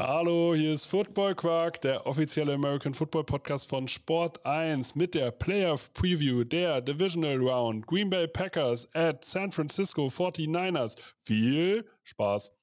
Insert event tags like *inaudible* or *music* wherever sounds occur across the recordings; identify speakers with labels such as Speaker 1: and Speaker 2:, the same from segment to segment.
Speaker 1: Hallo, hier ist Football Quark, der offizielle American Football Podcast von Sport 1 mit der Playoff Preview der Divisional Round Green Bay Packers at San Francisco 49ers. Viel Spaß!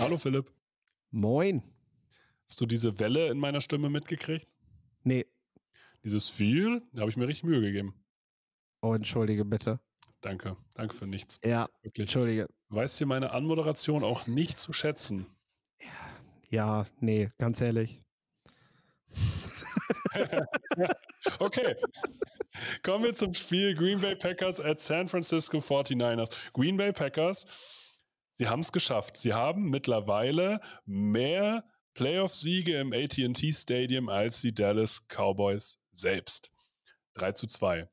Speaker 1: Hallo Philipp,
Speaker 2: Moin.
Speaker 1: hast du diese Welle in meiner Stimme mitgekriegt?
Speaker 2: Nee,
Speaker 1: Dieses viel, da habe ich mir richtig Mühe gegeben.
Speaker 2: oh, entschuldige bitte.
Speaker 1: Danke, danke für nichts.
Speaker 2: Ja,
Speaker 1: Wirklich.
Speaker 2: entschuldige.
Speaker 1: Weißt hier meine Anmoderation auch nicht zu schätzen.
Speaker 2: Ja, nee, ganz ehrlich. *laughs*
Speaker 1: Okay. Kommen wir zum Spiel Green Bay Packers at San Francisco 49ers. Green Bay Packers, sie haben es geschafft. Sie haben mittlerweile mehr Playoff-Siege im ATT Stadium als die Dallas Cowboys selbst. 3 zu 2.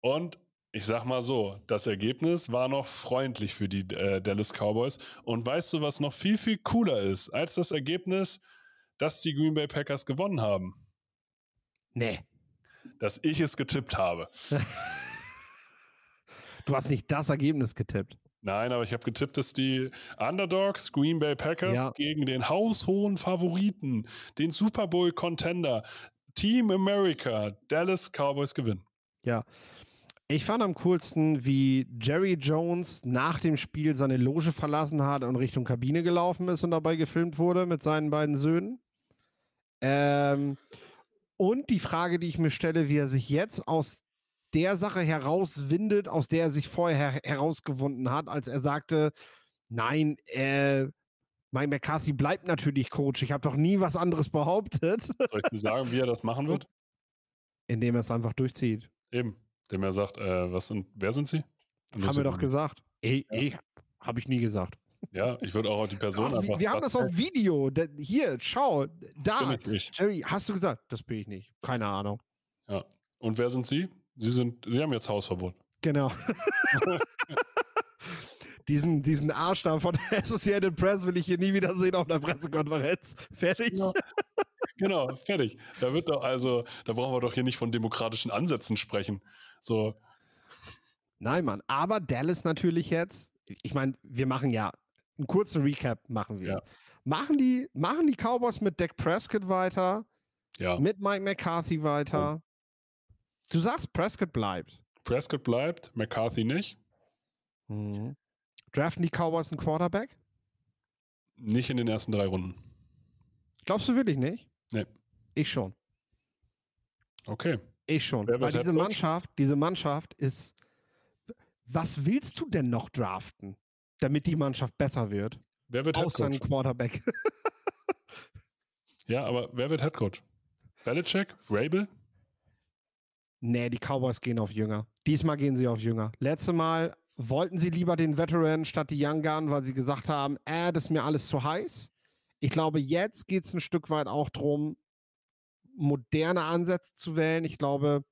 Speaker 1: Und ich sag mal so, das Ergebnis war noch freundlich für die äh, Dallas Cowboys. Und weißt du, was noch viel, viel cooler ist als das Ergebnis, dass die Green Bay Packers gewonnen haben?
Speaker 2: Nee.
Speaker 1: Dass ich es getippt habe. *laughs*
Speaker 2: Du hast nicht das Ergebnis getippt.
Speaker 1: Nein, aber ich habe getippt, dass die Underdogs Green Bay Packers
Speaker 2: Ja.
Speaker 1: gegen den haushohen Favoriten, den Super Bowl Contender, Team America, Dallas Cowboys gewinnen.
Speaker 2: Ja. Ich fand am coolsten, wie Jerry Jones nach dem Spiel seine Loge verlassen hat und Richtung Kabine gelaufen ist und dabei gefilmt wurde mit seinen beiden Söhnen. Ähm, und die Frage, die ich mir stelle, wie er sich jetzt aus der Sache herauswindet, aus der er sich vorher her herausgewunden hat, als er sagte, nein, äh, Mike McCarthy bleibt natürlich Coach. Ich habe doch nie was anderes behauptet,
Speaker 1: Soll ich dir sagen, wie er das machen wird? *laughs*
Speaker 2: indem er es einfach durchzieht.
Speaker 1: Eben, dem er sagt, äh, was sind, wer sind sie?
Speaker 2: Haben wir doch gesagt. Ey,
Speaker 1: Ja.
Speaker 2: ey, habe ich nie gesagt.
Speaker 1: Ja, ich würde auch die Person
Speaker 2: Ach, wir,
Speaker 1: einfach.
Speaker 2: wir haben das auf Video. Da, hier, schau, da. Jerry, hast du gesagt? Das bin ich nicht. Keine Ahnung.
Speaker 1: Und wer sind sie? Sie sind, sie haben jetzt Hausverbot.
Speaker 2: Genau. *laughs* diesen, diesen Arsch da von Associated Press will ich hier nie wieder sehen auf einer Pressekonferenz. Fertig.
Speaker 1: Ja. Genau, fertig. Da wird doch also, da brauchen wir doch hier nicht von demokratischen Ansätzen sprechen. So,
Speaker 2: Nein, Mann. Aber Dallas natürlich jetzt. Ich meine, wir machen ja einen kurzen Recap machen wir.
Speaker 1: Ja.
Speaker 2: Machen die, machen die Cowboys mit Dak Prescott weiter,
Speaker 1: ja.
Speaker 2: mit Mike McCarthy weiter. Du sagst, Prescott bleibt.
Speaker 1: Prescott bleibt, McCarthy nicht.
Speaker 2: Mhm. Draften die Cowboys einen Quarterback?
Speaker 1: Nicht in den ersten drei Runden.
Speaker 2: Glaubst du wirklich nicht?
Speaker 1: Nee.
Speaker 2: Ich schon.
Speaker 1: Okay.
Speaker 2: Ich schon.
Speaker 1: Wer
Speaker 2: Weil diese? Mannschaft, diese Mannschaft ist. Was willst du denn noch draften, damit die Mannschaft besser wird?
Speaker 1: Wer wird
Speaker 2: Außer ein
Speaker 1: Coach?
Speaker 2: Quarterback. *laughs*
Speaker 1: Ja, aber wer wird Head Coach? Belichick? Vrabel?
Speaker 2: Nee, die Cowboys gehen auf Jünger. Diesmal gehen sie auf Jünger. Letzte Mal wollten sie lieber den Veteran statt die Young Gun, weil sie gesagt haben, äh, das ist mir alles zu heiß. Ich glaube, jetzt geht es ein Stück weit auch darum, moderne Ansätze zu wählen. Ich glaube,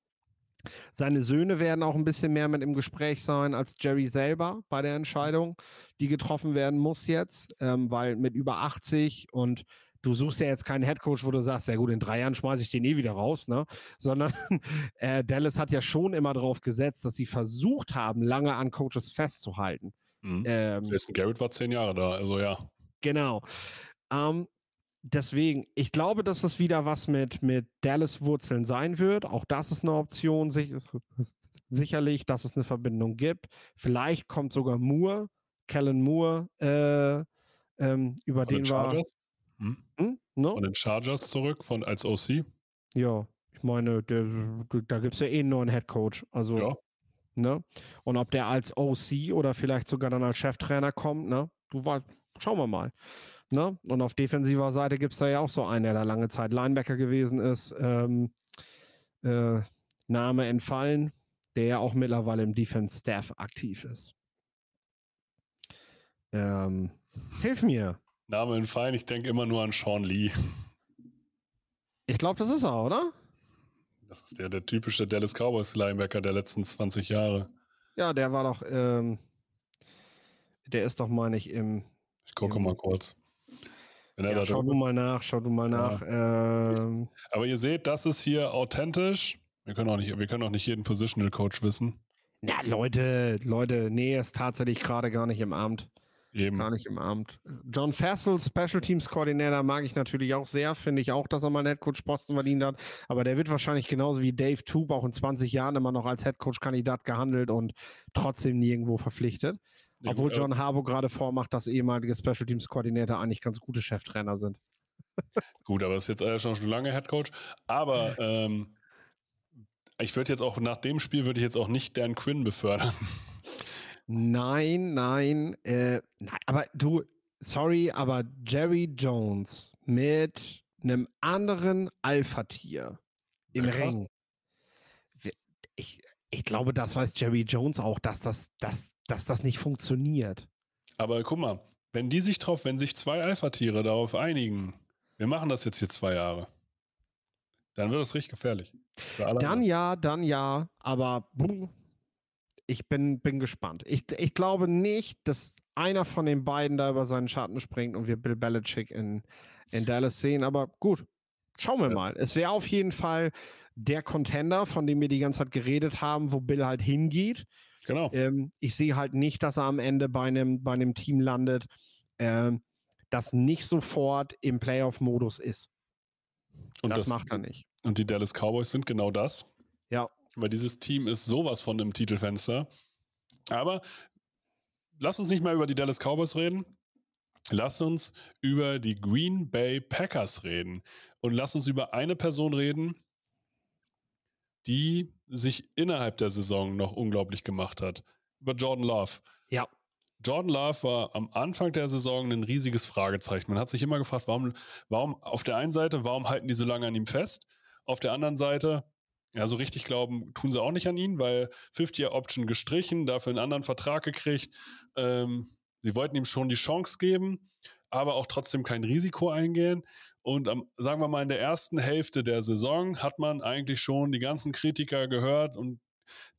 Speaker 2: seine Söhne werden auch ein bisschen mehr mit im Gespräch sein als Jerry selber bei der Entscheidung, die getroffen werden muss jetzt, ähm, weil mit über 80 und du suchst ja jetzt keinen Headcoach, wo du sagst, ja gut, in drei Jahren schmeiße ich den eh wieder raus, ne? Sondern *laughs* äh, Dallas hat ja schon immer darauf gesetzt, dass sie versucht haben, lange an Coaches festzuhalten.
Speaker 1: Mhm.
Speaker 2: Ähm,
Speaker 1: Jason Garrett war zehn Jahre da, also ja.
Speaker 2: Genau. Ähm, deswegen, ich glaube, dass das wieder was mit, mit Dallas-Wurzeln sein wird. Auch das ist eine Option, sich, sicherlich, dass es eine Verbindung gibt. Vielleicht kommt sogar Moore, Kellen Moore, äh, ähm, über
Speaker 1: Von den
Speaker 2: den war.
Speaker 1: Mhm.
Speaker 2: Hm? No?
Speaker 1: Von den Chargers zurück, von als OC.
Speaker 2: Ja, ich meine, der, da gibt es ja eh einen neuen Headcoach. Also,
Speaker 1: Ja.
Speaker 2: ne? Und ob der als OC oder vielleicht sogar dann als Cheftrainer kommt, ne? Du weißt, schauen wir mal. Ne? Und auf defensiver Seite gibt es da ja auch so einen, der da lange Zeit Linebacker gewesen ist. Ähm, äh, Name entfallen, der ja auch mittlerweile im Defense-Staff aktiv ist. Ähm, hilf mir.
Speaker 1: Name entfallen, ich denke immer nur an Sean Lee.
Speaker 2: Ich glaube, das ist er, oder?
Speaker 1: Das ist der, der typische Dallas Cowboys Linebacker der letzten 20 Jahre.
Speaker 2: Ja, der war doch, ähm, der ist doch, meine ich, im.
Speaker 1: Ich gucke
Speaker 2: im,
Speaker 1: mal kurz.
Speaker 2: Ja, schau du mal nach, schau du mal nach. Ja, ähm,
Speaker 1: aber ihr seht, das ist hier authentisch. Wir können auch nicht, wir können auch nicht jeden Positional Coach wissen.
Speaker 2: Na, Leute, Leute, nee, ist tatsächlich gerade gar nicht im Amt.
Speaker 1: Eben.
Speaker 2: Gar nicht im Amt. John Fassel, Special Teams Koordinator, mag ich natürlich auch sehr. Finde ich auch, dass er mal Headcoach-Posten verdient hat. Aber der wird wahrscheinlich genauso wie Dave Toop auch in 20 Jahren immer noch als Headcoach-Kandidat gehandelt und trotzdem nirgendwo verpflichtet. Ja, Obwohl gut, John Harbo gerade vormacht, dass ehemalige Special Teams Koordinator eigentlich ganz gute Cheftrainer sind. *laughs*
Speaker 1: gut, aber ist jetzt äh, schon, schon lange Headcoach. Aber ähm, ich würde jetzt auch nach dem Spiel würde ich jetzt auch nicht Dan Quinn befördern.
Speaker 2: Nein, nein, äh, nein, aber du, sorry, aber Jerry Jones mit einem anderen Alpha-Tier im ja, Ring. Ich, ich glaube, das weiß Jerry Jones auch, dass das, dass, dass das nicht funktioniert.
Speaker 1: Aber guck mal, wenn die sich drauf, wenn sich zwei Alpha-Tiere darauf einigen, wir machen das jetzt hier zwei Jahre, dann wird das richtig gefährlich.
Speaker 2: Dann ja, dann ja, aber ich bin, bin gespannt. Ich, ich glaube nicht, dass einer von den beiden da über seinen Schatten springt und wir Bill Belichick in, in Dallas sehen. Aber gut, schauen wir mal. Es wäre auf jeden Fall der Contender, von dem wir die ganze Zeit geredet haben, wo Bill halt hingeht.
Speaker 1: Genau.
Speaker 2: Ähm, ich sehe halt nicht, dass er am Ende bei einem, bei einem Team landet, ähm, das nicht sofort im Playoff-Modus ist. Und das, das macht er nicht.
Speaker 1: Und die Dallas Cowboys sind genau das.
Speaker 2: Ja.
Speaker 1: Weil dieses Team ist sowas von im Titelfenster. Aber lass uns nicht mal über die Dallas Cowboys reden. Lass uns über die Green Bay Packers reden. Und lass uns über eine Person reden, die sich innerhalb der Saison noch unglaublich gemacht hat. Über Jordan Love.
Speaker 2: Ja.
Speaker 1: Jordan Love war am Anfang der Saison ein riesiges Fragezeichen. Man hat sich immer gefragt, warum, warum auf der einen Seite, warum halten die so lange an ihm fest? Auf der anderen Seite, ja, so richtig glauben tun sie auch nicht an ihn, weil 50-Year-Option gestrichen, dafür einen anderen Vertrag gekriegt. Ähm, sie wollten ihm schon die Chance geben, aber auch trotzdem kein Risiko eingehen. Und am, sagen wir mal, in der ersten Hälfte der Saison hat man eigentlich schon die ganzen Kritiker gehört und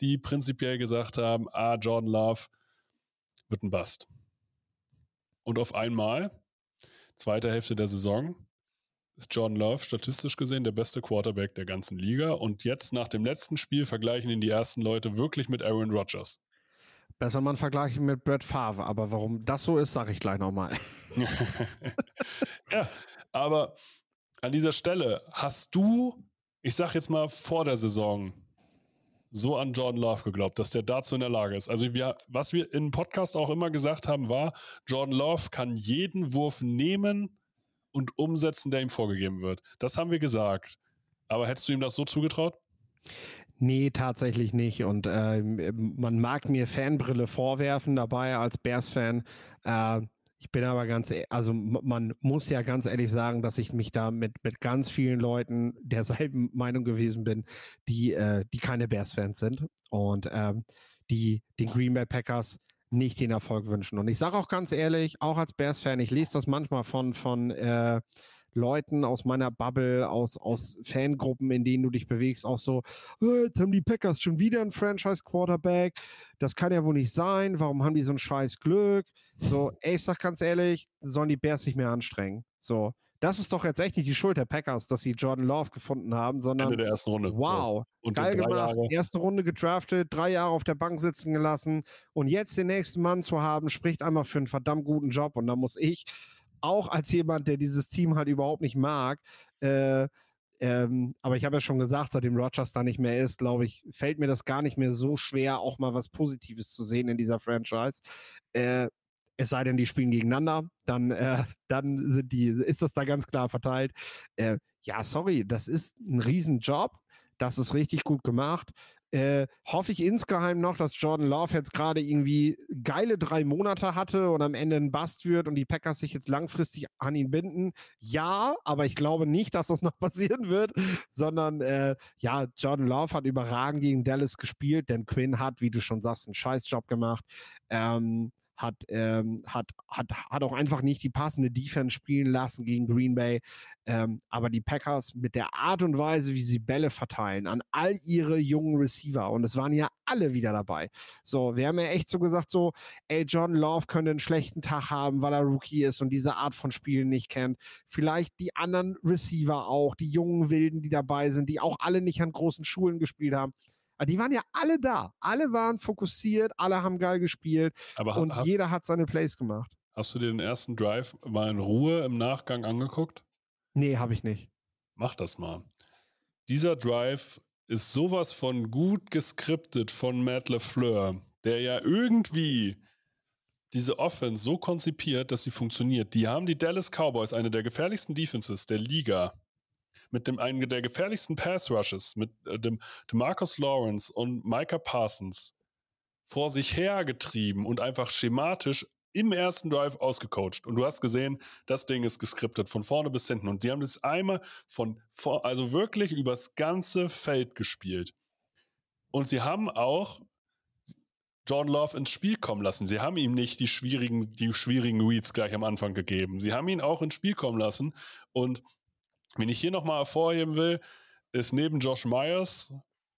Speaker 1: die prinzipiell gesagt haben, ah, Jordan Love wird ein Bust. Und auf einmal, zweite Hälfte der Saison, ist Jordan Love statistisch gesehen der beste Quarterback der ganzen Liga. Und jetzt nach dem letzten Spiel vergleichen ihn die ersten Leute wirklich mit Aaron Rodgers.
Speaker 2: Besser man vergleichen mit Brett Favre, aber warum das so ist, sage ich gleich nochmal. *laughs*
Speaker 1: ja, aber an dieser Stelle hast du, ich sag jetzt mal vor der Saison, so an Jordan Love geglaubt, dass der dazu in der Lage ist. Also wir, was wir im Podcast auch immer gesagt haben, war, Jordan Love kann jeden Wurf nehmen und umsetzen, der ihm vorgegeben wird. Das haben wir gesagt. Aber hättest du ihm das so zugetraut?
Speaker 2: Nee, tatsächlich nicht. Und äh, man mag mir Fanbrille vorwerfen dabei als Bears-Fan. Äh, ich bin aber ganz, e-, also man muss ja ganz ehrlich sagen, dass ich mich da mit, mit ganz vielen Leuten derselben Meinung gewesen bin, die, äh, die keine Bears-Fans sind und ähm, die den Green Bay Packers nicht den Erfolg wünschen. Und ich sage auch ganz ehrlich, auch als Bears-Fan, ich lese das manchmal von, von äh, Leuten aus meiner Bubble, aus, aus Fangruppen, in denen du dich bewegst, auch so, oh, jetzt haben die Packers schon wieder einen Franchise-Quarterback. Das kann ja wohl nicht sein. Warum haben die so ein scheiß Glück? So, ey, ich sag ganz ehrlich, sollen die Bears sich mehr anstrengen. So, das ist doch jetzt echt nicht die Schuld der Packers, dass sie Jordan Love gefunden haben, sondern
Speaker 1: Ende der ersten Runde.
Speaker 2: Wow,
Speaker 1: so.
Speaker 2: geil gemacht. Jahre. Erste Runde gedraftet, drei Jahre auf der Bank sitzen gelassen und jetzt den nächsten Mann zu haben, spricht einmal für einen verdammt guten Job und da muss ich auch als jemand, der dieses Team halt überhaupt nicht mag, äh, ähm, aber ich habe ja schon gesagt, seitdem Rogers da nicht mehr ist, glaube ich, fällt mir das gar nicht mehr so schwer, auch mal was Positives zu sehen in dieser Franchise. Äh, es sei denn, die spielen gegeneinander, dann, äh, *laughs* dann sind die, ist das da ganz klar verteilt. Äh, ja, sorry, das ist ein Riesenjob. Das ist richtig gut gemacht. Äh, hoffe ich insgeheim noch, dass Jordan Love jetzt gerade irgendwie geile drei Monate hatte und am Ende ein Bust wird und die Packers sich jetzt langfristig an ihn binden. Ja, aber ich glaube nicht, dass das *laughs* noch passieren wird, sondern äh, ja, Jordan Love hat überragend gegen Dallas gespielt, denn Quinn hat, wie du schon sagst, einen Scheißjob gemacht. Ähm, hat, ähm, hat, hat, hat auch einfach nicht die passende Defense spielen lassen gegen Green Bay. Ähm, aber die Packers mit der Art und Weise, wie sie Bälle verteilen an all ihre jungen Receiver, und es waren ja alle wieder dabei. So, wir haben ja echt so gesagt, so, ey, John Love könnte einen schlechten Tag haben, weil er Rookie ist und diese Art von Spielen nicht kennt. Vielleicht die anderen Receiver auch, die jungen Wilden, die dabei sind, die auch alle nicht an großen Schulen gespielt haben. Aber die waren ja alle da. Alle waren fokussiert, alle haben geil gespielt
Speaker 1: Aber
Speaker 2: und jeder hat seine Plays gemacht.
Speaker 1: hast du dir den ersten Drive mal in Ruhe im Nachgang angeguckt?
Speaker 2: Nee, habe ich nicht.
Speaker 1: Mach das mal. Dieser Drive ist sowas von gut geskriptet von Matt LeFleur, der ja irgendwie diese Offense so konzipiert, dass sie funktioniert. Die haben die Dallas Cowboys, eine der gefährlichsten Defenses der Liga, mit dem einen der gefährlichsten Pass Rushes, mit äh, dem Marcus Lawrence und Micah Parsons vor sich hergetrieben und einfach schematisch im ersten Drive ausgecoacht. Und du hast gesehen, das Ding ist geskriptet von vorne bis hinten. Und die haben das einmal von vor, also wirklich übers ganze Feld gespielt. Und sie haben auch John Love ins Spiel kommen lassen. Sie haben ihm nicht die schwierigen, die schwierigen Reads gleich am Anfang gegeben. Sie haben ihn auch ins Spiel kommen lassen. Und wenn ich hier nochmal hervorheben will, ist neben Josh Myers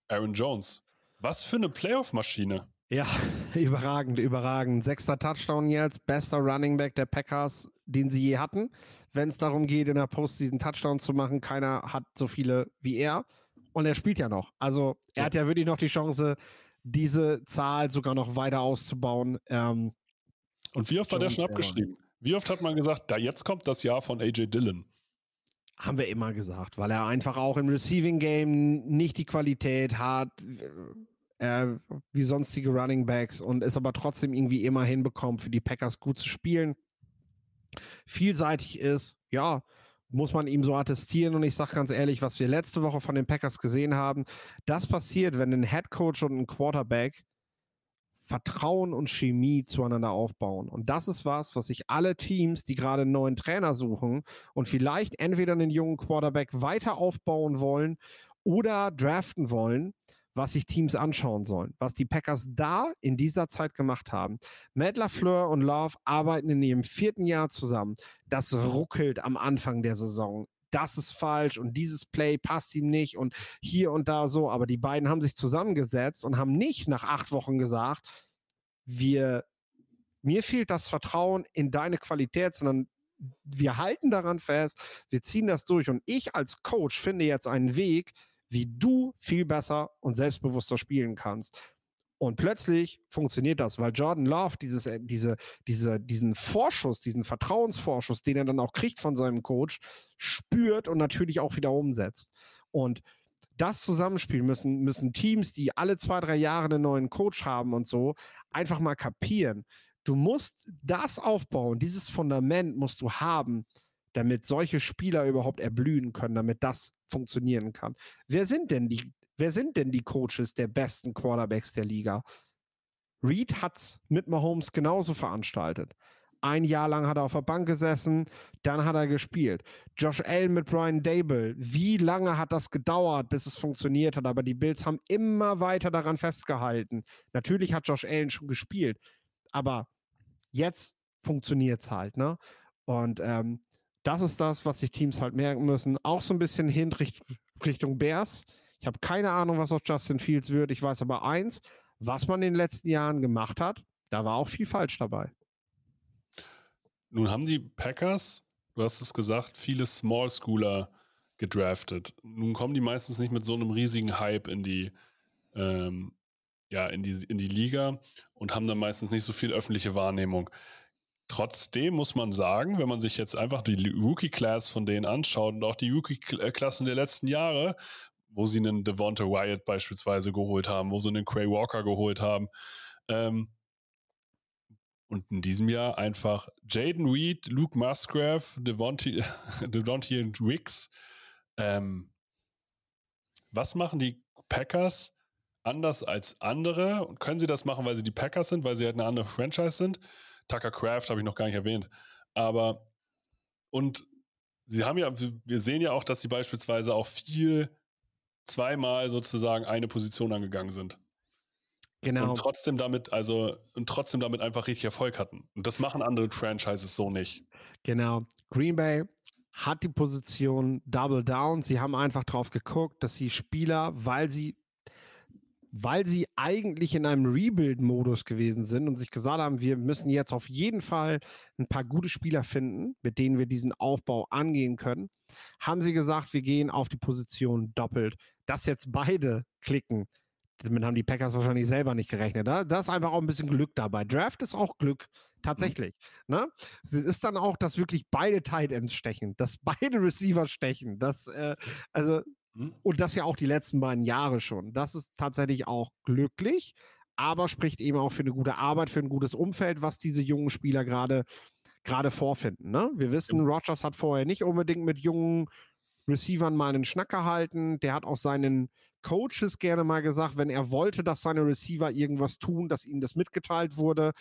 Speaker 1: Aaron Jones. Was für eine Playoff-Maschine.
Speaker 2: Ja, *laughs* überragend, überragend. Sechster Touchdown jetzt, bester Running Back der Packers, den sie je hatten. Wenn es darum geht, in der Postseason Touchdown zu machen, keiner hat so viele wie er. Und er spielt ja noch. Also er
Speaker 1: Ja.
Speaker 2: hat ja wirklich noch die Chance, diese Zahl sogar noch weiter auszubauen. Ähm,
Speaker 1: Und wie oft war der
Speaker 2: Jones,
Speaker 1: schon abgeschrieben? Wie oft hat man gesagt, da jetzt kommt das Jahr von AJ Dillon?
Speaker 2: Haben wir immer gesagt, weil er einfach auch im Receiving Game nicht die Qualität hat äh, wie sonstige Running Backs und es aber trotzdem irgendwie immer hinbekommt, für die Packers gut zu spielen. Vielseitig ist, ja, muss man ihm so attestieren. Und ich sage ganz ehrlich, was wir letzte Woche von den Packers gesehen haben, das passiert, wenn ein Head Coach und ein Quarterback Vertrauen und Chemie zueinander aufbauen. Und das ist was, was sich alle Teams, die gerade einen neuen Trainer suchen und vielleicht entweder einen jungen Quarterback weiter aufbauen wollen oder draften wollen, was sich Teams anschauen sollen. Was die Packers da in dieser Zeit gemacht haben. Matt LaFleur und Love arbeiten in ihrem vierten Jahr zusammen. Das ruckelt am Anfang der Saison. Das ist falsch und dieses Play passt ihm nicht und hier und da so. Aber die beiden haben sich zusammengesetzt und haben nicht nach acht Wochen gesagt, wir, mir fehlt das Vertrauen in deine Qualität, sondern wir halten daran fest, wir ziehen das durch. Und ich als Coach finde jetzt einen Weg, wie du viel besser und selbstbewusster spielen kannst. Und plötzlich funktioniert das, weil Jordan Love dieses, äh, diese, diese, diesen Vorschuss, diesen Vertrauensvorschuss, den er dann auch kriegt von seinem Coach, spürt und natürlich auch wieder umsetzt. Und das Zusammenspiel müssen, müssen Teams, die alle zwei, drei Jahre einen neuen Coach haben und so, einfach mal kapieren. Du musst das aufbauen, dieses Fundament musst du haben, damit solche Spieler überhaupt erblühen können, damit das funktionieren kann. Wer sind denn die, wer sind denn die Coaches der besten Quarterbacks der Liga? Reed hat's mit Mahomes genauso veranstaltet. Ein Jahr lang hat er auf der Bank gesessen, dann hat er gespielt. Josh Allen mit Brian Dable. Wie lange hat das gedauert, bis es funktioniert hat? Aber die Bills haben immer weiter daran festgehalten. Natürlich hat Josh Allen schon gespielt, aber jetzt funktioniert es halt, ne? Und ähm, das ist das, was sich Teams halt merken müssen. Auch so ein bisschen hin Richt Richtung Bears. Ich habe keine Ahnung, was aus Justin Fields wird. Ich weiß aber eins, was man in den letzten Jahren gemacht hat, da war auch viel falsch dabei.
Speaker 1: Nun haben die Packers, du hast es gesagt, viele Small Schooler gedraftet. Nun kommen die meistens nicht mit so einem riesigen Hype in die, ähm, ja, in die, in die Liga und haben dann meistens nicht so viel öffentliche Wahrnehmung. Trotzdem muss man sagen, wenn man sich jetzt einfach die Rookie-Class von denen anschaut und auch die Rookie-Klassen der letzten Jahre, wo sie einen Devonta Wyatt beispielsweise geholt haben, wo sie einen Quay Walker geholt haben, ähm, und in diesem Jahr einfach Jaden Reed, Luke Musgrave, Devontae, *laughs* Devontae und Wicks. Ähm, was machen die Packers anders als andere? Und können sie das machen, weil sie die Packers sind, weil sie halt eine andere Franchise sind? Tucker Craft habe ich noch gar nicht erwähnt. Aber und sie haben ja, wir sehen ja auch, dass sie beispielsweise auch viel zweimal sozusagen eine Position angegangen sind.
Speaker 2: Genau.
Speaker 1: Und trotzdem damit, also, und trotzdem damit einfach richtig Erfolg hatten. Und das machen andere Franchises so nicht.
Speaker 2: Genau. Green Bay hat die Position Double Down. Sie haben einfach drauf geguckt, dass die Spieler, weil sie weil sie eigentlich in einem Rebuild-Modus gewesen sind und sich gesagt haben, wir müssen jetzt auf jeden Fall ein paar gute Spieler finden, mit denen wir diesen Aufbau angehen können, haben sie gesagt, wir gehen auf die Position doppelt. Dass jetzt beide klicken, damit haben die Packers wahrscheinlich selber nicht gerechnet. Da, da ist einfach auch ein bisschen Glück dabei. Draft ist auch Glück, tatsächlich. Mhm. Ne? Es ist dann auch, dass wirklich beide Tight Ends stechen, dass *laughs* beide Receiver stechen. Das, äh, also. Und das ja auch die letzten beiden Jahre schon. Das ist tatsächlich auch glücklich, aber spricht eben auch für eine gute Arbeit, für ein gutes Umfeld, was diese jungen Spieler gerade gerade vorfinden. Ne? Wir wissen, Rogers hat vorher nicht unbedingt mit jungen Receivern mal einen Schnack gehalten. Der hat auch seinen Coaches gerne mal gesagt, wenn er wollte, dass seine Receiver irgendwas tun, dass ihnen das mitgeteilt wurde.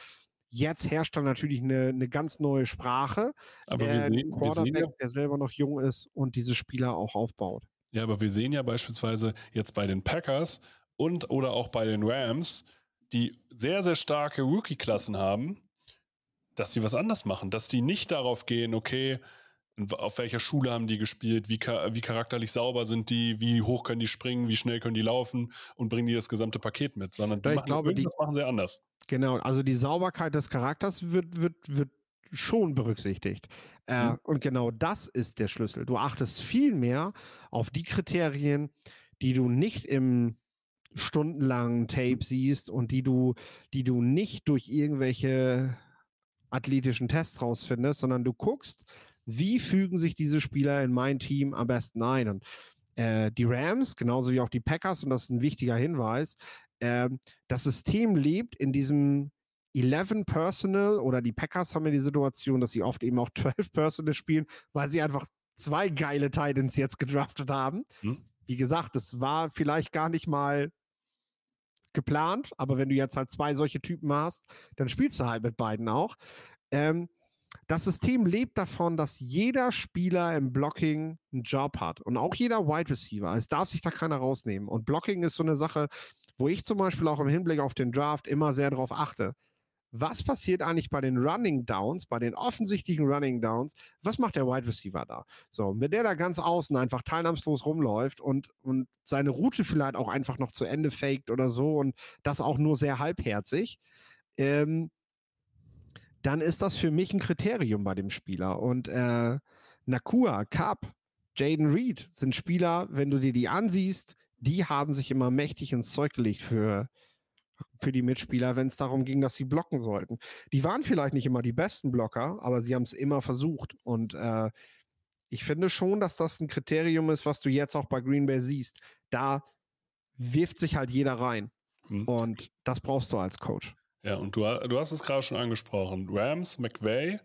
Speaker 2: Jetzt herrscht da natürlich eine, eine ganz neue Sprache.
Speaker 1: Aber der wir sehen,
Speaker 2: Quarterback,
Speaker 1: wir sehen
Speaker 2: ja, der selber noch jung ist und diese Spieler auch aufbaut.
Speaker 1: Ja, aber wir sehen ja beispielsweise jetzt bei den Packers und oder auch bei den Rams, die sehr, sehr starke Rookie-Klassen haben, dass sie was anders machen, dass die nicht darauf gehen, okay, auf welcher Schule haben die gespielt, wie, wie charakterlich sauber sind die, wie hoch können die springen, wie schnell können die laufen und bringen die das gesamte Paket mit, sondern die
Speaker 2: ich
Speaker 1: machen,
Speaker 2: glaube, die,
Speaker 1: machen sie anders.
Speaker 2: Genau, also die Sauberkeit des Charakters wird, wird, wird schon berücksichtigt. Äh, mhm. Und genau das ist der Schlüssel. Du achtest viel mehr auf die Kriterien, die du nicht im stundenlangen Tape siehst und die du, die du nicht durch irgendwelche athletischen Tests rausfindest, sondern du guckst, wie fügen sich diese Spieler in mein Team am besten ein? Und äh, die Rams, genauso wie auch die Packers, und das ist ein wichtiger Hinweis, äh, das System lebt in diesem 11 Personal oder die Packers haben ja die Situation, dass sie oft eben auch *laughs* 12 Personal spielen, weil sie einfach zwei geile Titans jetzt gedraftet haben. Hm. Wie gesagt, das war vielleicht gar nicht mal geplant, aber wenn du jetzt halt zwei solche Typen hast, dann spielst du halt mit beiden auch. Ähm, das System lebt davon, dass jeder Spieler im Blocking einen Job hat und auch jeder Wide Receiver. Es darf sich da keiner rausnehmen. Und Blocking ist so eine Sache, wo ich zum Beispiel auch im Hinblick auf den Draft immer sehr darauf achte. Was passiert eigentlich bei den Running Downs, bei den offensichtlichen Running Downs? Was macht der Wide Receiver da? So, wenn der da ganz außen einfach teilnahmslos rumläuft und, und seine Route vielleicht auch einfach noch zu Ende faked oder so und das auch nur sehr halbherzig, ähm, dann ist das für mich ein Kriterium bei dem Spieler. Und äh, Nakua, Cup, Jaden Reed sind Spieler, wenn du dir die ansiehst, die haben sich immer mächtig ins Zeug gelegt für, für die Mitspieler, wenn es darum ging, dass sie blocken sollten. Die waren vielleicht nicht immer die besten Blocker, aber sie haben es immer versucht. Und äh, ich finde schon, dass das ein Kriterium ist, was du jetzt auch bei Green Bay siehst. Da wirft sich halt jeder rein. Mhm. Und das brauchst du als Coach.
Speaker 1: Ja, und du, du hast es gerade schon angesprochen. Rams, McVay,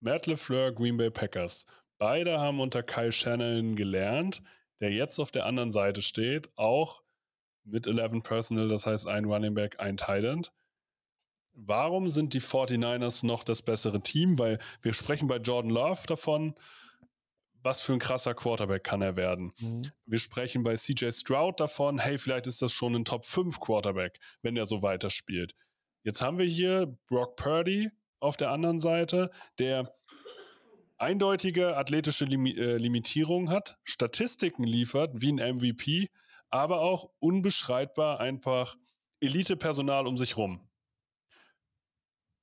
Speaker 1: Matt LeFleur, Green Bay Packers. Beide haben unter Kyle Shannon gelernt, der jetzt auf der anderen Seite steht, auch mit 11 Personal, das heißt ein Running Back, ein Tight Warum sind die 49ers noch das bessere Team? Weil wir sprechen bei Jordan Love davon, was für ein krasser Quarterback kann er werden. Mhm. Wir sprechen bei CJ Stroud davon, hey, vielleicht ist das schon ein Top 5 Quarterback, wenn er so weiterspielt. Jetzt haben wir hier Brock Purdy auf der anderen Seite, der eindeutige athletische Lim äh, Limitierungen hat, Statistiken liefert wie ein MVP, aber auch unbeschreibbar einfach Elite-Personal um sich rum.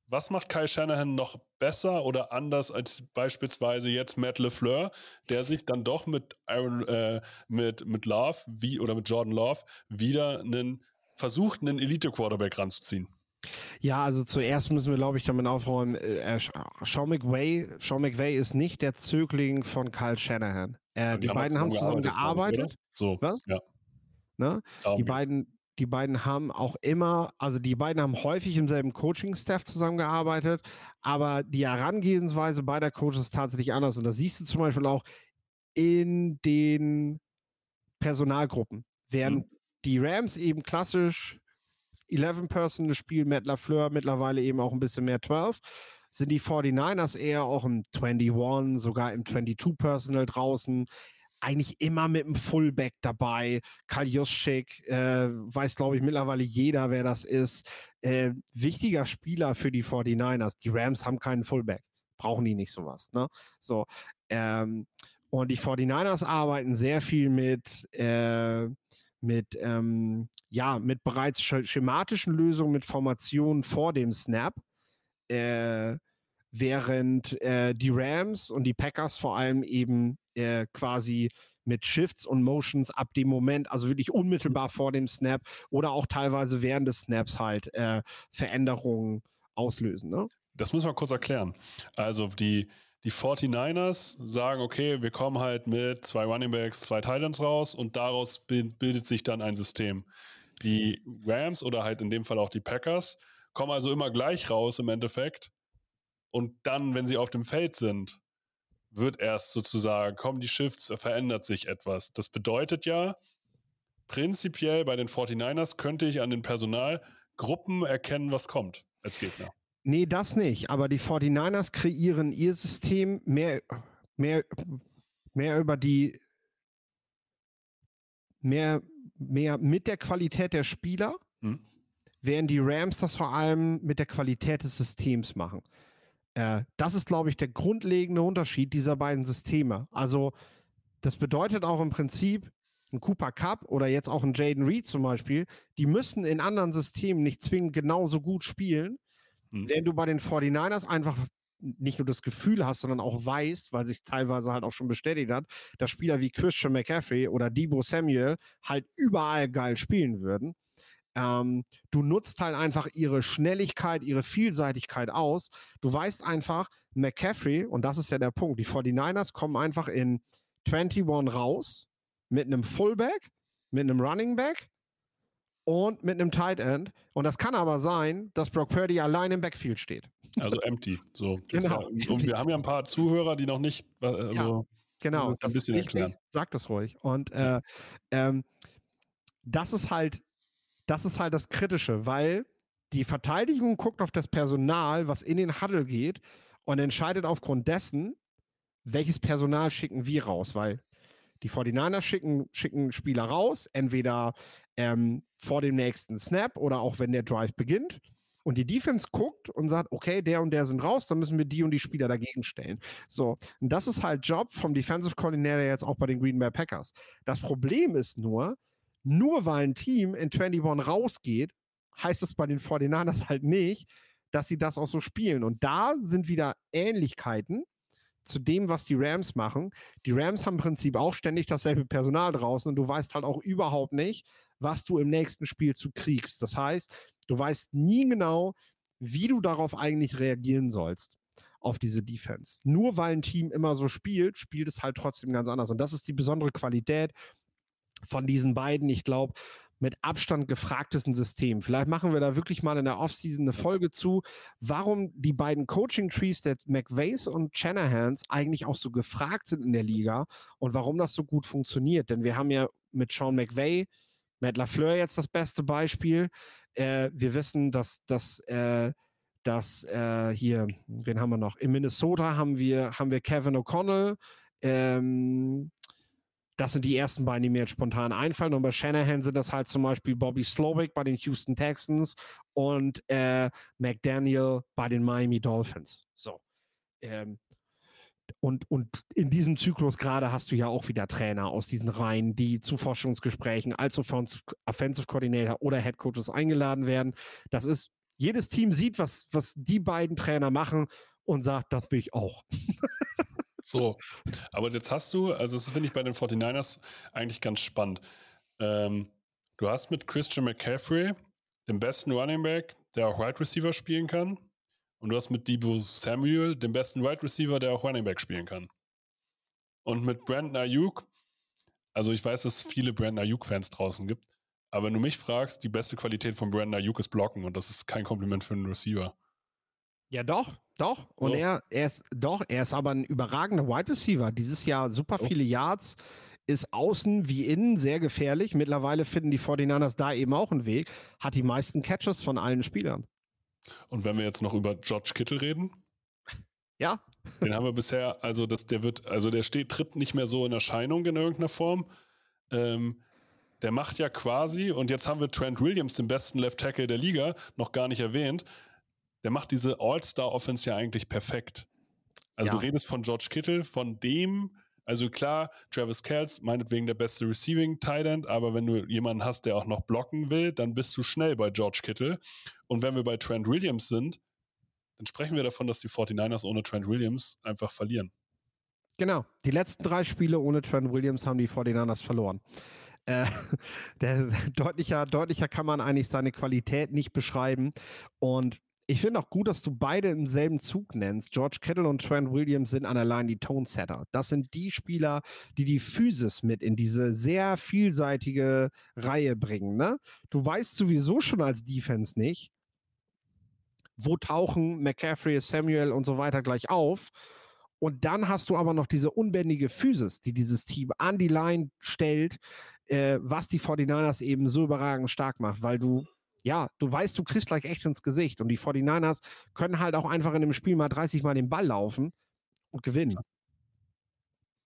Speaker 1: Was macht Kai Shanahan noch besser oder anders als beispielsweise jetzt Matt LeFleur, der sich dann doch mit Aaron, äh, mit, mit Love wie, oder mit Jordan Love wieder einen versucht, einen Elite-Quarterback ranzuziehen?
Speaker 2: Ja, also zuerst müssen wir, glaube ich, damit aufräumen, äh, Sean McVay, Sean McVay ist nicht der Zögling von Kyle Shanahan. Äh, die, beiden haben zusammen gearbeitet.
Speaker 1: So,
Speaker 2: Was?
Speaker 1: Ja.
Speaker 2: Ne? Die beiden, die beiden haben auch immer, also die beiden haben häufig im selben Coaching-Staff zusammengearbeitet, aber die Herangehensweise beider Coaches ist tatsächlich anders. Und das siehst du zum Beispiel auch in den Personalgruppen. Während hm. die Rams eben klassisch 11 Person Spiel, Matt LaFleur mittlerweile eben auch ein bisschen mehr 12. Sind die 49ers eher auch im 21, sogar im 22 Personal draußen. Eigentlich immer mit einem Fullback dabei. Kaljuschik, äh, weiß, glaube ich, mittlerweile jeder, wer das ist. Äh, wichtiger Spieler für die 49ers. Die Rams haben keinen Fullback. Brauchen die nicht sowas. Ne? So, ähm, und die 49ers arbeiten sehr viel mit, äh, mit, ähm, ja, mit bereits schematischen Lösungen, mit Formationen vor dem Snap. Äh, während äh, die Rams und die Packers vor allem eben äh, quasi mit Shifts und Motions ab dem Moment, also wirklich unmittelbar vor dem Snap oder auch teilweise während des Snaps halt äh, Veränderungen auslösen. Ne?
Speaker 1: Das müssen wir kurz erklären. Also die, die 49ers sagen, okay, wir kommen halt mit zwei Running Backs, zwei Titans raus und daraus bildet sich dann ein System. Die Rams oder halt in dem Fall auch die Packers kommen also immer gleich raus im Endeffekt. Und dann, wenn sie auf dem Feld sind, wird erst sozusagen, kommen die Shifts, verändert sich etwas. Das bedeutet ja, prinzipiell bei den 49ers könnte ich an den Personalgruppen erkennen, was kommt als Gegner.
Speaker 2: Nee, das nicht. Aber die 49ers kreieren ihr System mehr, mehr, mehr über die, mehr, mehr mit der Qualität der Spieler, hm. während die Rams das vor allem mit der Qualität des Systems machen. Äh, das ist, glaube ich, der grundlegende Unterschied dieser beiden Systeme. Also, das bedeutet auch im Prinzip, ein Cooper Cup oder jetzt auch ein Jaden Reed zum Beispiel, die müssen in anderen Systemen nicht zwingend genauso gut spielen, mhm. während du bei den 49ers einfach nicht nur das Gefühl hast, sondern auch weißt, weil sich teilweise halt auch schon bestätigt hat, dass Spieler wie Christian McCaffrey oder Debo Samuel halt überall geil spielen würden. Ähm, du nutzt halt einfach ihre Schnelligkeit, ihre Vielseitigkeit aus. Du weißt einfach, McCaffrey, und das ist ja der Punkt, die 49ers kommen einfach in 21 raus mit einem Fullback, mit einem Running Back und mit einem Tight End. Und das kann aber sein, dass Brock Purdy allein im Backfield steht.
Speaker 1: Also empty. So. *laughs* Genau. Ja, und wir haben ja ein paar Zuhörer, die noch nicht, also
Speaker 2: ja, genau, das ein bisschen erklären. Sag das ruhig. Und äh, ähm, das ist halt das ist halt das Kritische, weil die Verteidigung guckt auf das Personal, was in den Huddle geht und entscheidet aufgrund dessen, welches Personal schicken wir raus, weil die 49ers schicken, schicken Spieler raus, entweder ähm, vor dem nächsten Snap oder auch wenn der Drive beginnt. Und die Defense guckt und sagt, okay, der und der sind raus, dann müssen wir die und die Spieler dagegen stellen. So, und das ist halt Job vom Defensive Coordinator jetzt auch bei den Green Bay Packers. Das Problem ist nur, nur weil ein Team in 21 rausgeht, heißt das bei den 49ers halt nicht, dass sie das auch so spielen. Und da sind wieder Ähnlichkeiten zu dem, was die Rams machen. Die Rams haben im Prinzip auch ständig dasselbe Personal draußen und du weißt halt auch überhaupt nicht, was du im nächsten Spiel zu kriegst. Das heißt, du weißt nie genau, wie du darauf eigentlich reagieren sollst auf diese Defense. Nur weil ein Team immer so spielt, spielt es halt trotzdem ganz anders. Und das ist die besondere Qualität von diesen beiden, ich glaube, mit Abstand gefragtesten System. Vielleicht machen wir da wirklich mal in der Offseason eine Folge zu, warum die beiden Coaching-Trees der McVays und Chanahans eigentlich auch so gefragt sind in der Liga und warum das so gut funktioniert. Denn wir haben ja mit Sean McVay, Matt LaFleur jetzt das beste Beispiel. Äh, wir wissen, dass, dass, äh, dass äh, hier, wen haben wir noch? In Minnesota haben wir, haben wir Kevin O'Connell. Ähm, das sind die ersten beiden, die mir jetzt spontan einfallen. Und bei Shanahan sind das halt zum Beispiel Bobby Slowick bei den Houston Texans und äh, McDaniel bei den Miami Dolphins. So. Ähm, und, und in diesem Zyklus gerade hast du ja auch wieder Trainer aus diesen Reihen, die zu Forschungsgesprächen als Offensive Coordinator oder Head Coaches eingeladen werden. Das ist, jedes Team sieht, was, was die beiden Trainer machen und sagt, das will ich auch. *laughs*
Speaker 1: So, aber jetzt hast du, also das finde ich bei den 49ers eigentlich ganz spannend. Ähm, du hast mit Christian McCaffrey den besten Running Back, der auch Wide Receiver spielen kann. Und du hast mit Debo Samuel den besten Wide Receiver, der auch Running Back spielen kann. Und mit Brandon Ayuk, also ich weiß, dass es viele Brandon Ayuk-Fans draußen gibt, aber wenn du mich fragst, die beste Qualität von Brandon Ayuk ist Blocken und das ist kein Kompliment für einen Receiver.
Speaker 2: Ja, doch, doch. Und so. er, er ist, doch, er ist aber ein überragender Wide Receiver. Dieses Jahr super oh. viele Yards, ist außen wie innen sehr gefährlich. Mittlerweile finden die 49ers da eben auch einen Weg. Hat die meisten Catches von allen Spielern.
Speaker 1: Und wenn wir jetzt noch über George Kittle reden?
Speaker 2: Ja.
Speaker 1: Den haben wir bisher, also das, der wird, also der steht, tritt nicht mehr so in Erscheinung in irgendeiner Form. Ähm, der macht ja quasi, und jetzt haben wir Trent Williams, den besten Left Tackle der Liga, noch gar nicht erwähnt. Der macht diese All-Star-Offense ja eigentlich perfekt. Also
Speaker 2: Ja.
Speaker 1: du redest von George Kittle, von dem, also klar, Travis Kells, meinetwegen der beste Receiving End, aber wenn du jemanden hast, der auch noch blocken will, dann bist du schnell bei George Kittle. Und wenn wir bei Trent Williams sind, dann sprechen wir davon, dass die 49ers ohne Trent Williams einfach verlieren.
Speaker 2: Genau. Die letzten drei Spiele ohne Trent Williams haben die 49ers verloren. Äh, *laughs* der, deutlicher, deutlicher kann man eigentlich seine Qualität nicht beschreiben. Und ich finde auch gut, dass du beide im selben Zug nennst. George Kittle und Trent Williams sind an der Line die Tonesetter. Das sind die Spieler, die die Physis mit in diese sehr vielseitige Reihe bringen. Ne? Du weißt sowieso schon als Defense nicht, wo tauchen McCaffrey, Samuel und so weiter gleich auf. Und dann hast du aber noch diese unbändige Physis, die dieses Team an die Line stellt, äh, was die 49ers eben so überragend stark macht, weil du, ja, du weißt, du kriegst gleich echt ins Gesicht. Und die 49ers können halt auch einfach in dem Spiel mal 30 Mal den Ball laufen und gewinnen.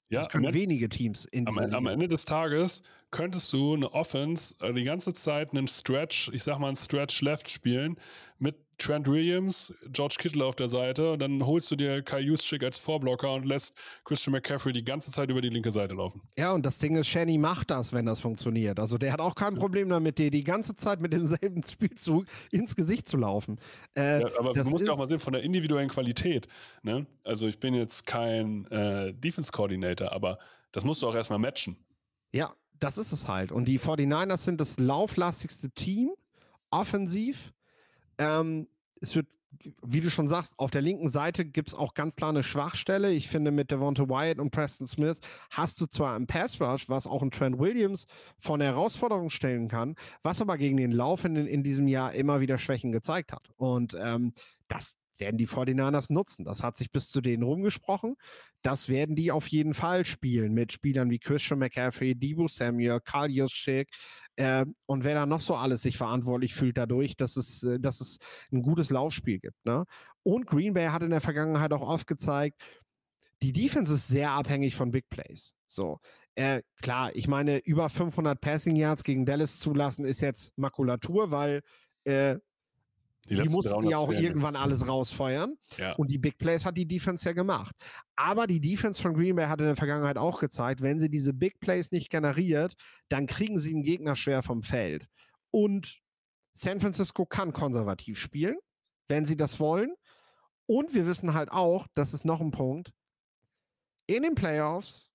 Speaker 1: Ja,
Speaker 2: das können
Speaker 1: Ende-
Speaker 2: wenige Teams in
Speaker 1: Am,
Speaker 2: dieser
Speaker 1: am
Speaker 2: Liga.
Speaker 1: Ende des Tages könntest du eine Offense äh, die ganze Zeit einen Stretch, ich sag mal einen Stretch Left spielen mit Trent Williams, George Kittle auf der Seite und dann holst du dir Kai Juszczyk als Vorblocker und lässt Christian McCaffrey die ganze Zeit über die linke Seite laufen.
Speaker 2: Ja, und das Ding ist, Shanny macht das, wenn das funktioniert. Also der hat auch kein Problem damit, dir die ganze Zeit mit demselben *laughs* Spielzug ins Gesicht zu laufen. Äh,
Speaker 1: Ja, aber
Speaker 2: das
Speaker 1: du musst ja auch mal sehen von der individuellen Qualität. Ne? Also ich bin jetzt kein äh, Defense Coordinator, aber das musst du auch erstmal matchen.
Speaker 2: Ja, das ist es halt. Und die 49ers sind das lauflastigste Team, offensiv. Ähm, es wird, wie du schon sagst, auf der linken Seite gibt es auch ganz klar eine Schwachstelle. Ich finde, mit Devonta Wyatt und Preston Smith hast du zwar einen Pass Rush, was auch ein Trent Williams von der Herausforderung stellen kann, was aber gegen den Lauf in, in diesem Jahr immer wieder Schwächen gezeigt hat. Und ähm, das werden die 49ers nutzen. Das hat sich bis zu denen rumgesprochen. Das werden die auf jeden Fall spielen mit Spielern wie Christian McCaffrey, Debo Samuel, Karl Juszczyk äh, und wer da noch so alles sich verantwortlich fühlt dadurch, dass es, äh, dass es ein gutes Laufspiel gibt. Ne? Und Green Bay hat in der Vergangenheit auch oft gezeigt, die Defense ist sehr abhängig von Big Plays. So, äh, klar, ich meine, über 500 Passing Yards gegen Dallas zulassen ist jetzt Makulatur, weil äh, die,
Speaker 1: letzten
Speaker 2: mussten
Speaker 1: 300
Speaker 2: ja auch irgendwann alles rausfeuern.
Speaker 1: Ja.
Speaker 2: Und die Big Plays hat die Defense ja gemacht. Aber die Defense von Green Bay hat in der Vergangenheit auch gezeigt, wenn sie diese Big Plays nicht generiert, dann kriegen sie einen Gegner schwer vom Feld. Und San Francisco kann konservativ spielen, wenn sie das wollen. Und wir wissen halt auch, das ist noch ein Punkt, in den Playoffs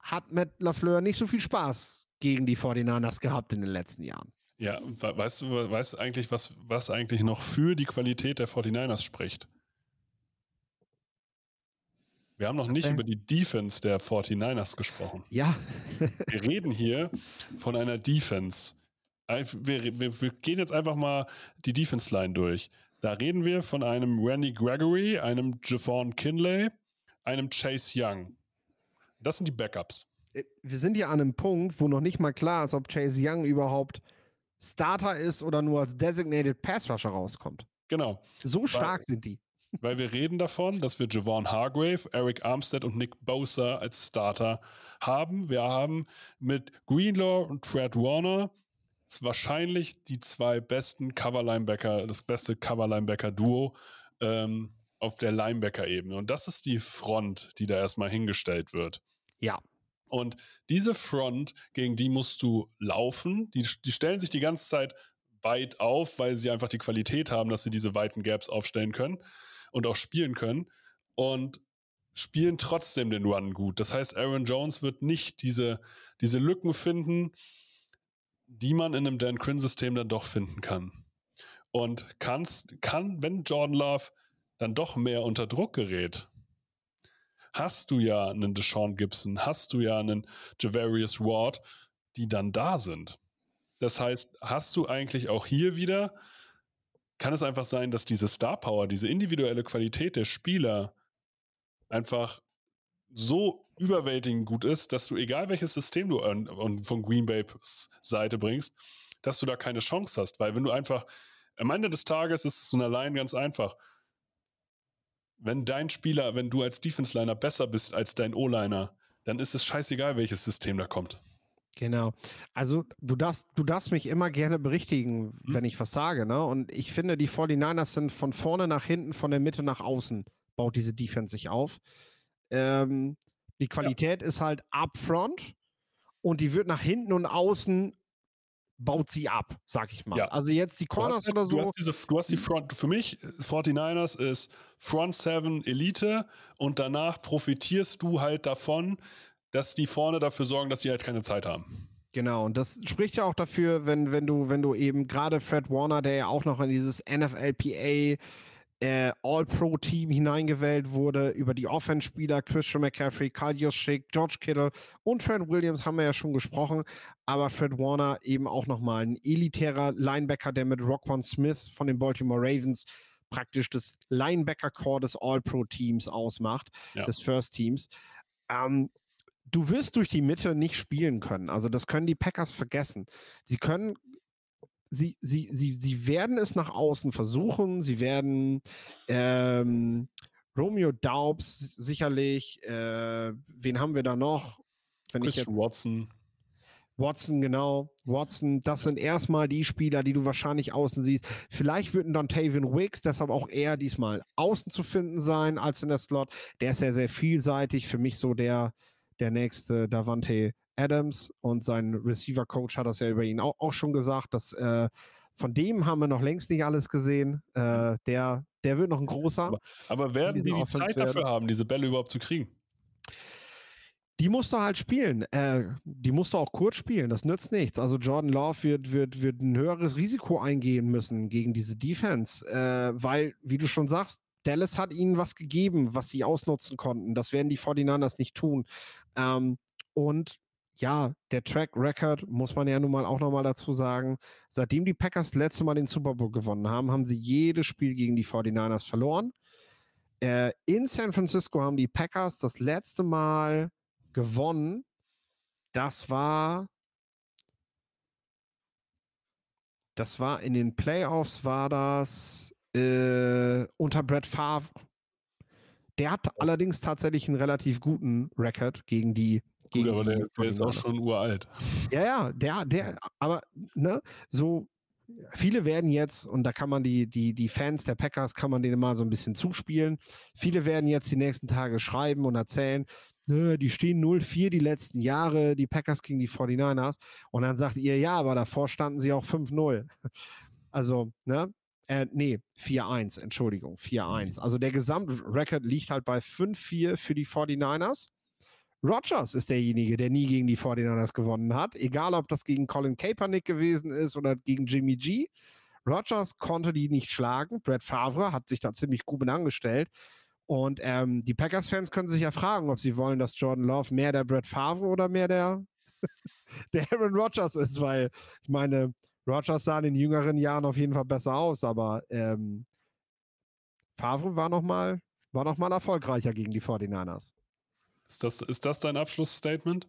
Speaker 2: hat Matt LaFleur nicht so viel Spaß gegen die 49ers gehabt in den letzten Jahren.
Speaker 1: Ja, we- weißt du, weißt du eigentlich, was, was eigentlich noch für die Qualität der 49ers spricht? Wir haben noch nicht über die Defense der 49ers gesprochen.
Speaker 2: Ja, *laughs*
Speaker 1: Wir reden hier von einer Defense. Wir, wir, wir gehen jetzt einfach mal die Defense-Line durch. Da reden wir von einem Randy Gregory, einem Javon Kinley, einem Chase Young. Das sind die Backups.
Speaker 2: äh, wir sind ja an einem Punkt, wo noch nicht mal klar ist, ob Chase Young überhaupt Starter ist oder nur als Designated Pass Rusher rauskommt.
Speaker 1: Genau.
Speaker 2: So stark sind die. *laughs*
Speaker 1: Weil wir reden davon, dass wir Javon Hargrave, Eric Armstead und Nick Bosa als Starter haben. Wir haben mit Greenlaw und Fred Warner wahrscheinlich die zwei besten Cover-Linebacker, das beste Cover-Linebacker-Duo ähm, auf der Linebacker-Ebene. Und das ist die Front, die da erstmal hingestellt wird.
Speaker 2: Ja.
Speaker 1: Und diese Front, gegen die musst du laufen. Die, die stellen sich die ganze Zeit weit auf, weil sie einfach die Qualität haben, dass sie diese weiten Gaps aufstellen können und auch spielen können. Und spielen trotzdem den Run gut. Das heißt, Aaron Jones wird nicht diese, diese Lücken finden, die man in einem Dan Quinn-System dann doch finden kann. Und kannst, kann, wenn Jordan Love dann doch mehr unter Druck gerät, hast du ja einen Deshaun Gibson, hast du ja einen Javarius Ward, die dann da sind. Das heißt, hast du eigentlich auch hier wieder, kann es einfach sein, dass diese Star Power, diese individuelle Qualität der Spieler einfach so überwältigend gut ist, dass du, egal welches System du an, an, von Green Bay's Seite bringst, dass du da keine Chance hast. Weil wenn du einfach, am Ende des Tages ist es in der Line ganz einfach. Wenn dein Spieler, wenn du als Defense-Liner besser bist als dein O-Liner, dann ist es scheißegal, welches System da kommt.
Speaker 2: Genau. Also du darfst, du darfst mich immer gerne berichtigen,
Speaker 1: Hm.
Speaker 2: wenn ich was sage. Ne? Und ich finde, die 49ers sind von vorne nach hinten, von der Mitte nach außen, baut diese Defense sich auf. Ähm, die Qualität ist halt upfront und die wird nach hinten und außen baut sie ab, sag ich mal.
Speaker 1: Ja.
Speaker 2: Also jetzt die
Speaker 1: Du hast,
Speaker 2: Corners oder
Speaker 1: du
Speaker 2: so.
Speaker 1: hast, diese, du hast die Front, für mich, 49ers ist Front 7 Elite und danach profitierst du halt davon, dass die vorne dafür sorgen, dass sie halt keine Zeit haben.
Speaker 2: Genau, und das spricht ja auch dafür, wenn, wenn du, wenn du eben gerade Fred Warner, der ja auch noch in dieses NFLPA äh, All-Pro-Team hineingewählt wurde, über die Offense-Spieler Christian McCaffrey, Kyle Juszczyk, George Kittle und Fred Williams haben wir ja schon gesprochen, aber Fred Warner eben auch nochmal ein elitärer Linebacker, der mit Rockwan Smith von den Baltimore Ravens praktisch das Linebacker-Core des All-Pro-Teams ausmacht,
Speaker 1: Ja.
Speaker 2: des First-Teams. Ähm, du wirst durch die Mitte nicht spielen können. Also das können die Packers vergessen. Sie können, sie, sie, sie, sie werden es nach außen versuchen. Sie werden ähm, Romeo Daubs sicherlich, äh, wen haben wir da noch? Wenn
Speaker 1: Christian
Speaker 2: jetzt,
Speaker 1: Watson.
Speaker 2: Watson, genau. Watson, das sind erstmal die Spieler, die du wahrscheinlich außen siehst. Vielleicht wird ein Dontavian Wicks deshalb auch eher diesmal außen zu finden sein als in der Slot. Der ist ja sehr vielseitig. Für mich so der, der nächste Davante Adams und sein Receiver-Coach hat das ja über ihn auch, auch schon gesagt, dass äh, von dem haben wir noch längst nicht alles gesehen. Äh, der, der wird noch ein großer.
Speaker 1: Aber- Aber werden die die
Speaker 2: Offense
Speaker 1: Zeit dafür
Speaker 2: werden.
Speaker 1: haben, diese Bälle überhaupt zu kriegen?
Speaker 2: Die musst du halt spielen. Äh, die musst du auch kurz spielen. Das nützt nichts. Also Jordan Love wird, wird, wird ein höheres Risiko eingehen müssen gegen diese Defense, äh, weil, wie du schon sagst, Dallas hat ihnen was gegeben, was sie ausnutzen konnten. Das werden die 49ers nicht tun. Ähm, und ja, der Track Record, muss man ja nun mal auch nochmal dazu sagen, seitdem die Packers letzte Mal den Super Bowl gewonnen haben, haben sie jedes Spiel gegen die 49ers verloren. Äh, in San Francisco haben die Packers das letzte Mal gewonnen. Das war. Das war in den Playoffs, war das äh, unter Brett Favre. Der hat allerdings tatsächlich einen relativ guten Rekord gegen die.
Speaker 1: Gut, aber der, der ist auch
Speaker 2: 49ers.
Speaker 1: schon uralt.
Speaker 2: Ja, ja, der, der, aber, ne, so, viele werden jetzt, und da kann man die, die, die Fans der Packers, kann man denen mal so ein bisschen zuspielen. Viele werden jetzt die nächsten Tage schreiben und erzählen, ne, die stehen 0-4 die letzten Jahre, die Packers gegen die 49ers. Und dann sagt ihr, ja, aber davor standen sie auch 5-0. Also, ne, äh, nee, 4-1, Entschuldigung, 4-1. Also der Gesamtrecord liegt halt bei 5-4 für die 49ers. Rogers ist derjenige, der nie gegen die 49ers gewonnen hat. Egal, ob das gegen Colin Kaepernick gewesen ist oder gegen Jimmy G. Rogers konnte die nicht schlagen. Brett Favre hat sich da ziemlich gut angestellt. Und ähm, die Packers-Fans können sich ja fragen, ob sie wollen, dass Jordan Love mehr der Brett Favre oder mehr der, *laughs* der Aaron Rodgers ist, weil ich meine, Rodgers sah in den jüngeren Jahren auf jeden Fall besser aus, aber ähm, Favre war nochmal noch erfolgreicher gegen die 49ers.
Speaker 1: Ist das, ist das dein Abschlussstatement?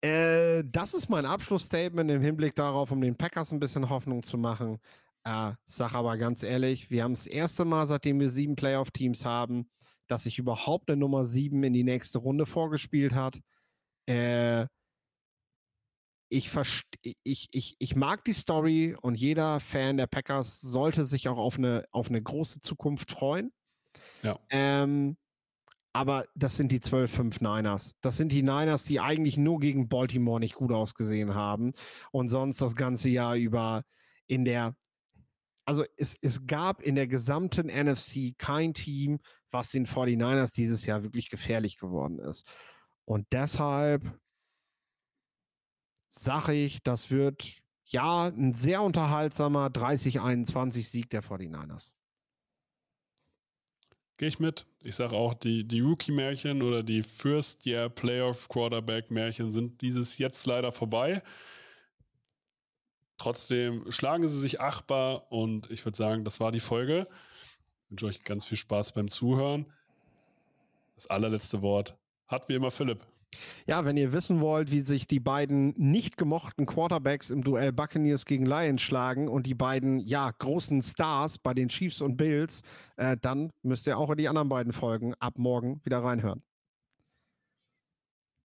Speaker 2: Äh, das ist mein Abschlussstatement im Hinblick darauf, um den Packers ein bisschen Hoffnung zu machen. Äh, sag aber ganz ehrlich, wir haben das erste Mal, seitdem wir sieben Playoff-Teams haben, dass sich überhaupt eine Nummer sieben in die nächste Runde vorgespielt hat. Äh, ich, ich, ich, ich mag die Story und jeder Fan der Packers sollte sich auch auf eine, auf eine große Zukunft freuen.
Speaker 1: Ja.
Speaker 2: Ähm, aber das sind die 12-5 Niners. Das sind die Niners, die eigentlich nur gegen Baltimore nicht gut ausgesehen haben und sonst das ganze Jahr über in der, also es, es gab in der gesamten NFC kein Team, was den 49ers dieses Jahr wirklich gefährlich geworden ist. Und deshalb sage ich, das wird ja ein sehr unterhaltsamer 30-21 Sieg der 49ers.
Speaker 1: Gehe ich mit. Ich sage auch, die, die Rookie-Märchen oder die First-Year-Playoff-Quarterback-Märchen sind dieses jetzt leider vorbei. Trotzdem schlagen sie sich achtbar und ich würde sagen, das war die Folge. Ich wünsche euch ganz viel Spaß beim Zuhören. Das allerletzte Wort hat wie immer Philipp.
Speaker 2: Ja, wenn ihr wissen wollt, wie sich die beiden nicht gemochten Quarterbacks im Duell Buccaneers gegen Lions schlagen und die beiden, ja, großen Stars bei den Chiefs und Bills, äh, dann müsst ihr auch in die anderen beiden Folgen ab morgen wieder reinhören.